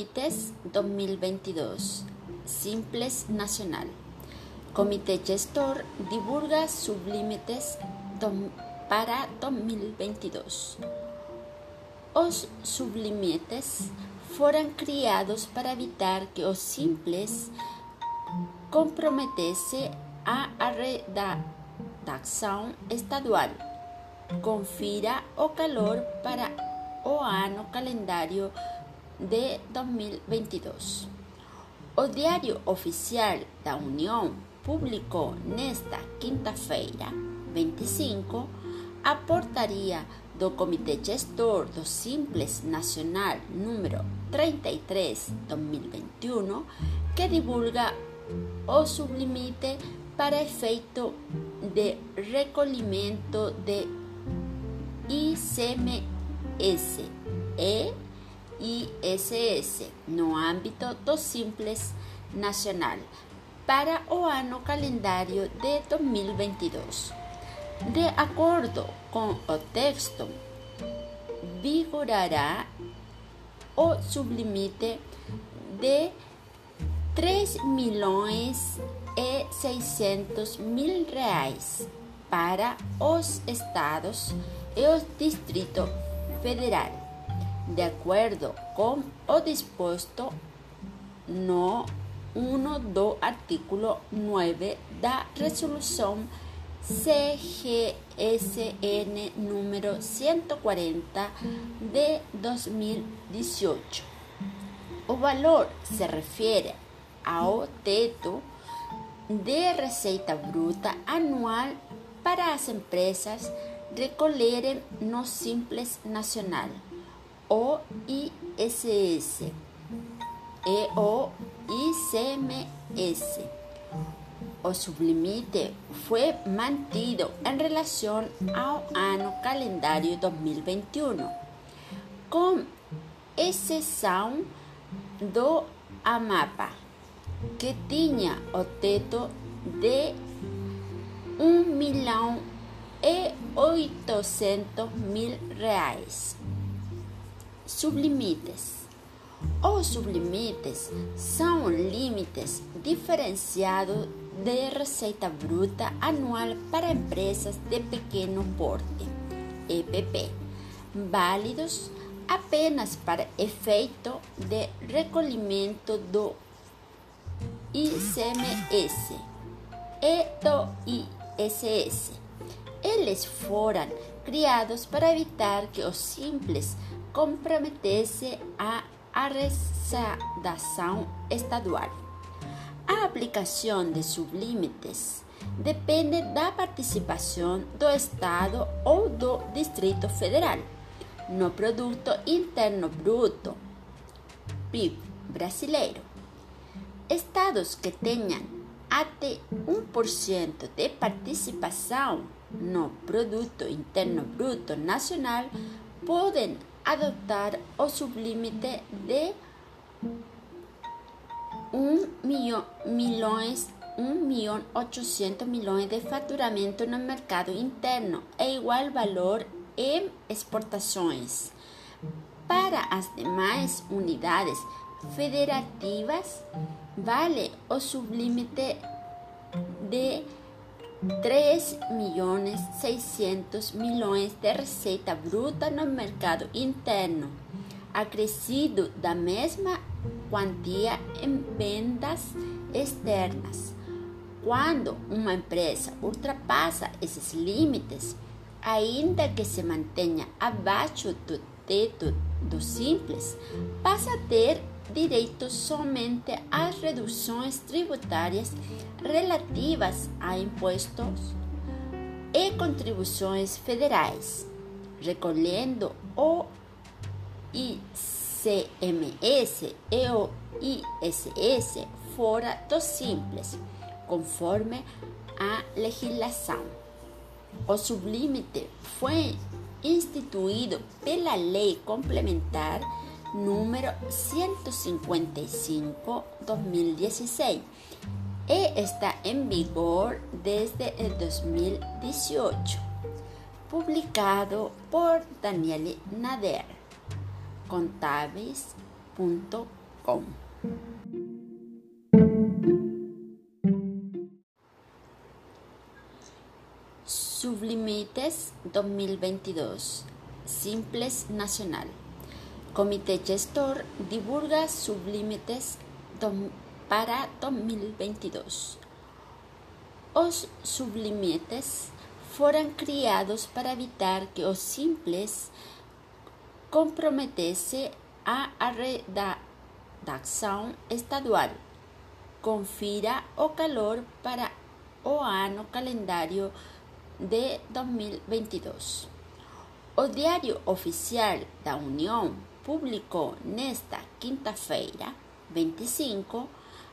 Sublimites 2022. Simples Nacional. Comité Gestor divulga Sublimites para 2022. Os sublimites foram criados para evitar que os simples comprometesse a redação estadual. Confira o calor para o ano calendário de 2022. O Diário Oficial da União publicou nesta quinta-feira, 25, a portaria do Comitê Gestor do Simples Nacional número 33-2021, que divulga o sublimite para efeito de recolhimento de ICMS e ISS no âmbito do Simples Nacional para o ano calendário de 2022. De acordo com o texto, vigorará o sublimite de 3 milhões e 600 mil reais para os estados e o Distrito Federal, de acordo com o disposto no 1 do artículo 9 da Resolução CGSN número 140 de 2018. O valor se refere ao teto de receita bruta anual para as empresas recolherem no Simples Nacional, o ISS e o sublimite foi mantido em relação ao ano calendário 2021, com exceção do AMAPA, que tinha o teto de 1 milhão e 800 mil reais. Sublimites. Os sublimites são limites diferenciados de receita bruta anual para empresas de pequeno porte, EPP, válidos apenas para efeito de recolhimento do ICMS e do ISS. Eles foram criados para evitar que os simples a arrecadação estadual. A aplicação de sublimites depende da participação do Estado ou do Distrito Federal no Produto Interno Bruto PIB brasileiro. Estados que tenham até 1% de participação no Produto Interno Bruto Nacional podem adotar o sublimite de 1 milhão, milhões 1 milhão 800 milhões de faturamento no mercado interno e igual valor em exportações. Para as demais unidades federativas, vale o sublimite de 3 milhões 600 milhões de receita bruta no mercado interno, acrescido da mesma quantia em vendas externas. Quando uma empresa ultrapassa esses limites, ainda que se mantenha abaixo do teto do simples, passa a ter direito somente às reduções tributárias relativas a impostos e contribuições federais, recolhendo o ICMS e o ISS fora do simples, conforme a legislação. O sublimite foi instituído pela Lei Complementar número 155-2016 e está en vigor desde el 2018, publicado por Daniel Nader, www.sublimitesinc.com. Sublimites 2022 Simples Nacional Comité Gestor divulga Sublimites para 2022. Os sublimites foram criados para evitar que os simples comprometesse a redação estadual. Confira o calor para o ano calendário de 2022. O Diário Oficial da União publicou nesta quinta-feira, 25,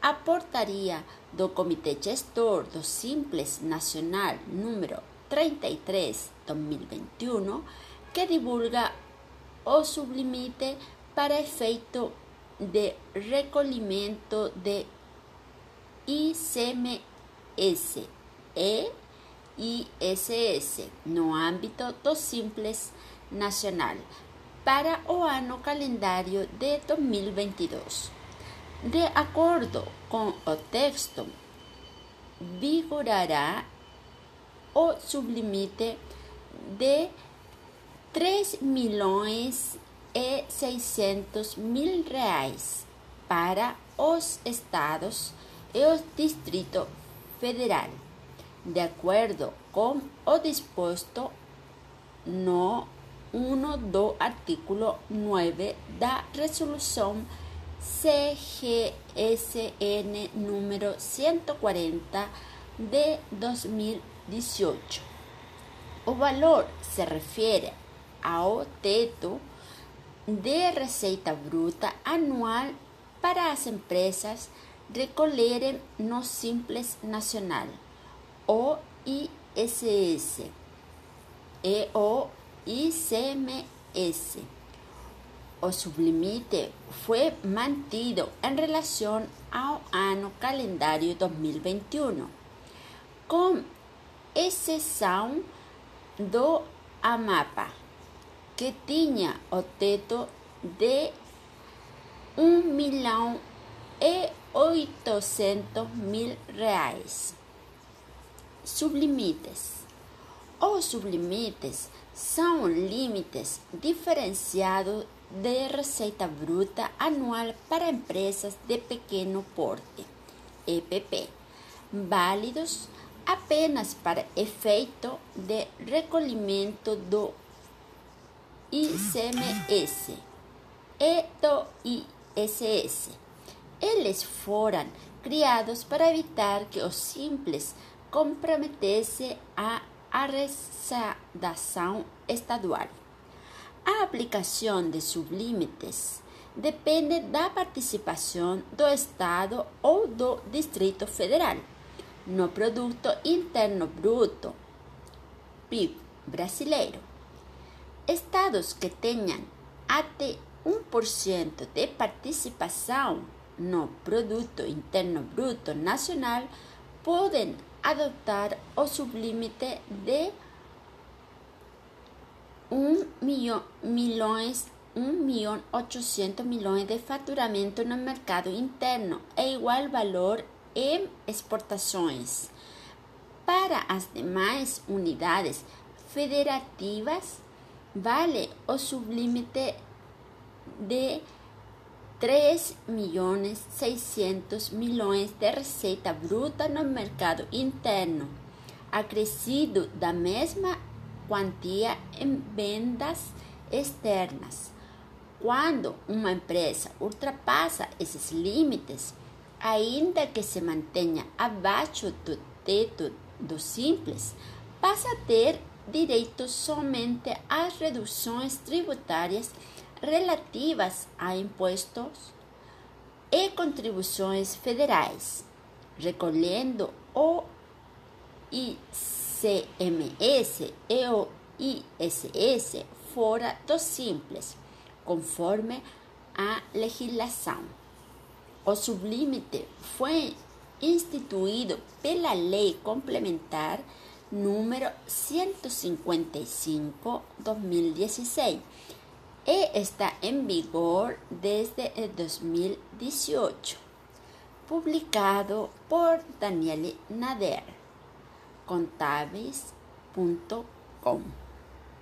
a portaria do Comitê Gestor do Simples Nacional número 33-2021, que divulga o sublimite para efeito de recolhimento de ICMS e ISS no âmbito do Simples Nacional para o ano calendário de 2022. De acordo com o texto, vigorará o sublimite de 3 milhões e 600 mil reais para os estados e o Distrito Federal, de acordo com o disposto no 1 do artículo 9 da Resolução CGSN número 140 de 2018. O valor se refere ao teto de receita bruta anual para as empresas recolherem no Simples Nacional, o ISS e o ICMS. O sublimite foi mantido em relação ao ano calendário 2021, com exceção do AMAPA, que tinha o teto de 1 milhão e 800 mil reais. Sublimites. Os sublimites são limites diferenciados de receita bruta anual para empresas de pequeno porte, EPP, válidos apenas para efeito de recolhimento do ICMS e do ISS. Eles foram criados para evitar que os simples comprometesse a arrecadação estadual. A aplicação de sublimites depende da participação do Estado ou do Distrito Federal no Produto Interno Bruto PIB brasileiro. Estados que tenham até 1% de participação no Produto Interno Bruto Nacional podem adotar o sublimite de 1 milhão, milhões 1 milhão 800 milhões de faturamento no mercado interno e igual valor em exportações. Para as demais unidades federativas, vale o sublimite de 3 milhões 600 milhões de receita bruta no mercado interno, acrescido da mesma quantia em vendas externas. Quando uma empresa ultrapassa esses limites, ainda que se mantenha abaixo do teto do simples, passa a ter direito somente às reduções tributárias relativas a impostos e contribuições federais, recolhendo o ICMS e o ISS fora do simples, conforme a legislação. O sublimite foi instituído pela Lei Complementar número 155/2016 e está en vigor desde el 2018, publicado por Daniel Nader, contables.com.